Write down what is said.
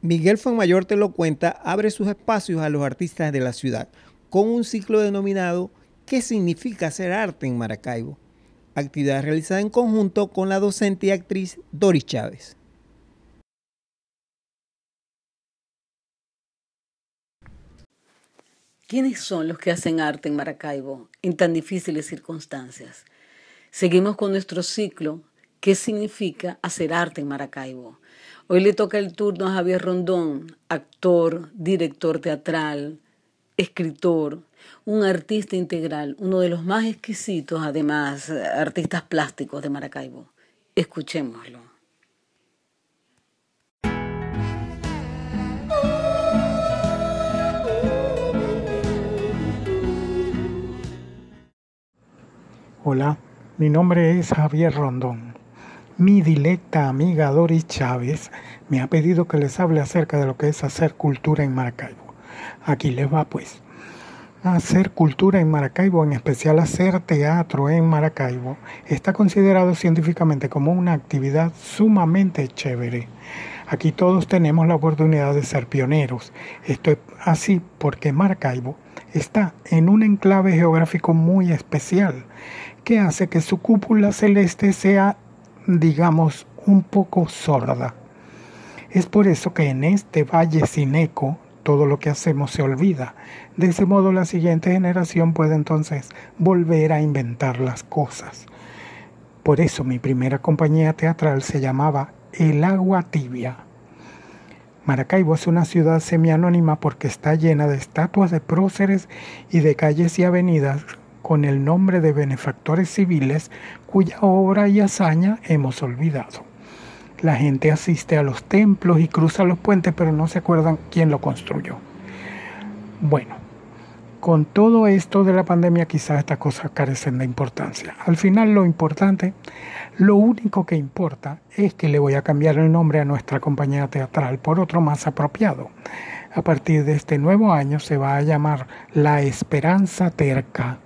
Miguel Fuenmayor te lo cuenta, abre sus espacios a los artistas de la ciudad con un ciclo denominado ¿Qué significa hacer arte en Maracaibo? Actividad realizada en conjunto con la docente y actriz Doris Chávez. ¿Quiénes son los que hacen arte en Maracaibo en tan difíciles circunstancias? Seguimos con nuestro ciclo ¿Qué significa hacer arte en Maracaibo? Hoy le toca el turno a Javier Rondón, actor, director teatral, escritor, un artista integral, uno de los más exquisitos, además, artistas plásticos de Maracaibo. Escuchémoslo. Hola, mi nombre es Javier Rondón. Mi dilecta amiga Doris Chávez me ha pedido que les hable acerca de lo que es hacer cultura en Maracaibo. Aquí les va pues. Hacer cultura en Maracaibo, en especial hacer teatro en Maracaibo, está considerado científicamente como una actividad sumamente chévere. Aquí todos tenemos la oportunidad de ser pioneros. Esto es así porque Maracaibo está en un enclave geográfico muy especial que hace que su cúpula celeste sea digamos, un poco sorda. Es por eso que en este valle sin eco todo lo que hacemos se olvida. De ese modo la siguiente generación puede entonces volver a inventar las cosas. Por eso mi primera compañía teatral se llamaba El Agua Tibia. Maracaibo es una ciudad semianónima porque está llena de estatuas de próceres y de calles y avenidas con el nombre de benefactores civiles cuya obra y hazaña hemos olvidado. La gente asiste a los templos y cruza los puentes, pero no se acuerdan quién lo construyó. Bueno, con todo esto de la pandemia quizás estas cosas carecen de importancia. Al final lo importante, lo único que importa es que le voy a cambiar el nombre a nuestra compañía teatral por otro más apropiado. A partir de este nuevo año se va a llamar La Esperanza Terca